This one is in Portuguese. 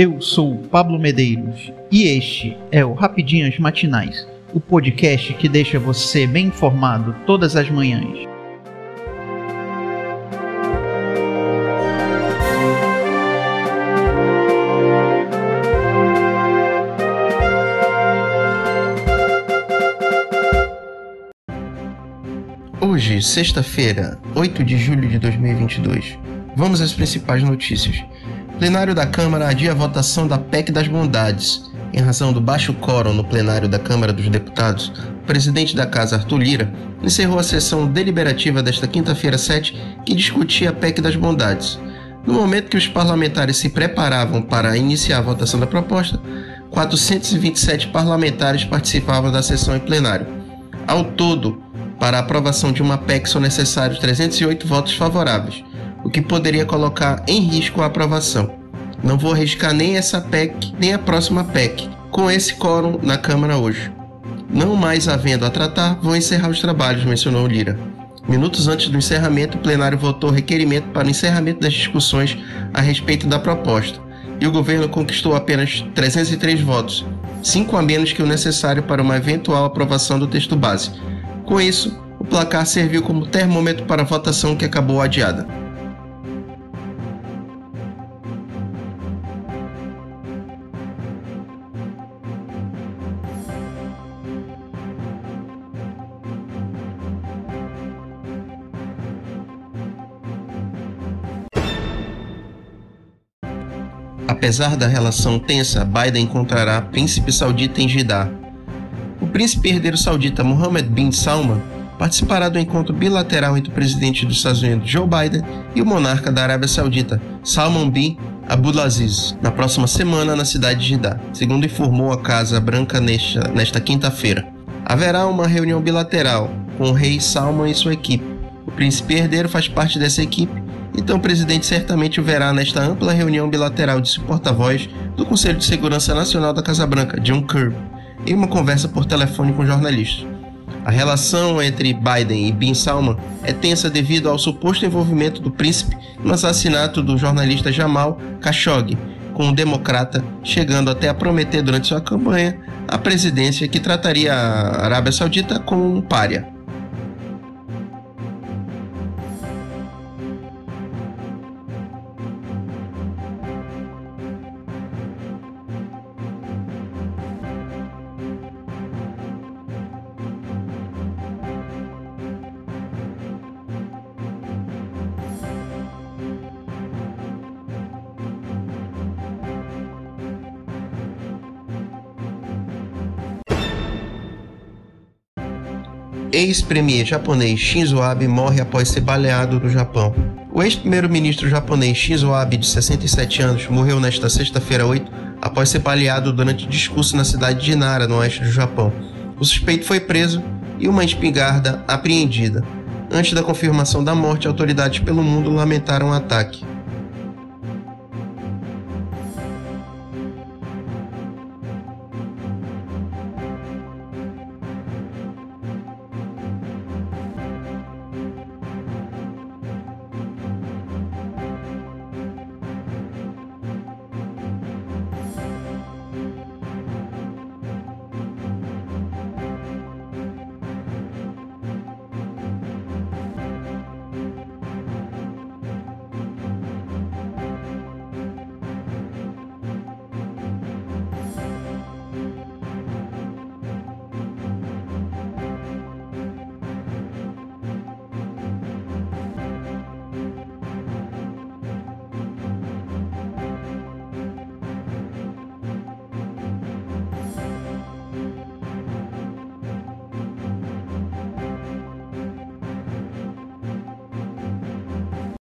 Eu sou Pablo Medeiros e este é o Rapidinhas Matinais, o podcast que deixa você bem informado todas as manhãs. Hoje, sexta-feira, 8 de julho de 2022. Vamos às principais notícias. Plenário da Câmara adia a votação da PEC das Bondades. Em razão do baixo quórum no plenário da Câmara dos Deputados, o presidente da Casa, Arthur Lira, encerrou a sessão deliberativa desta quinta-feira 7 que discutia a PEC das Bondades. No momento que os parlamentares se preparavam para iniciar a votação da proposta, 427 parlamentares participavam da sessão em plenário. Ao todo, para a aprovação de uma PEC são necessários 308 votos favoráveis, o que poderia colocar em risco a aprovação. Não vou arriscar nem essa PEC, nem a próxima PEC, com esse quórum na Câmara hoje. Não mais havendo a tratar, vou encerrar os trabalhos, mencionou Lira. Minutos antes do encerramento, o plenário votou requerimento para o encerramento das discussões a respeito da proposta, e o governo conquistou apenas 303 votos, cinco a menos que o necessário para uma eventual aprovação do texto base, com isso, o placar serviu como termômetro para a votação que acabou adiada. Apesar da relação tensa, Biden encontrará príncipe saudita em Jeddah, o príncipe herdeiro saudita Mohammed bin Salman participará do encontro bilateral entre o presidente dos Estados Unidos Joe Biden e o monarca da Arábia Saudita Salman bin Abdulaziz na próxima semana na cidade de Jeddah, segundo informou a Casa Branca nesta, nesta quinta-feira. Haverá uma reunião bilateral com o rei Salman e sua equipe. O príncipe herdeiro faz parte dessa equipe, então o presidente certamente o verá nesta ampla reunião bilateral de seu porta-voz do Conselho de Segurança Nacional da Casa Branca, John Kirby em uma conversa por telefone com jornalistas. A relação entre Biden e Bin Salman é tensa devido ao suposto envolvimento do príncipe no assassinato do jornalista Jamal Khashoggi, com um democrata chegando até a prometer durante sua campanha a presidência que trataria a Arábia Saudita como um pária. Ex-premier japonês Shinzo Abe morre após ser baleado no Japão. O ex-primeiro-ministro japonês Shinzo Abe, de 67 anos, morreu nesta sexta-feira 8 após ser baleado durante discurso na cidade de Nara, no oeste do Japão. O suspeito foi preso e uma espingarda apreendida. Antes da confirmação da morte, autoridades pelo mundo lamentaram o ataque.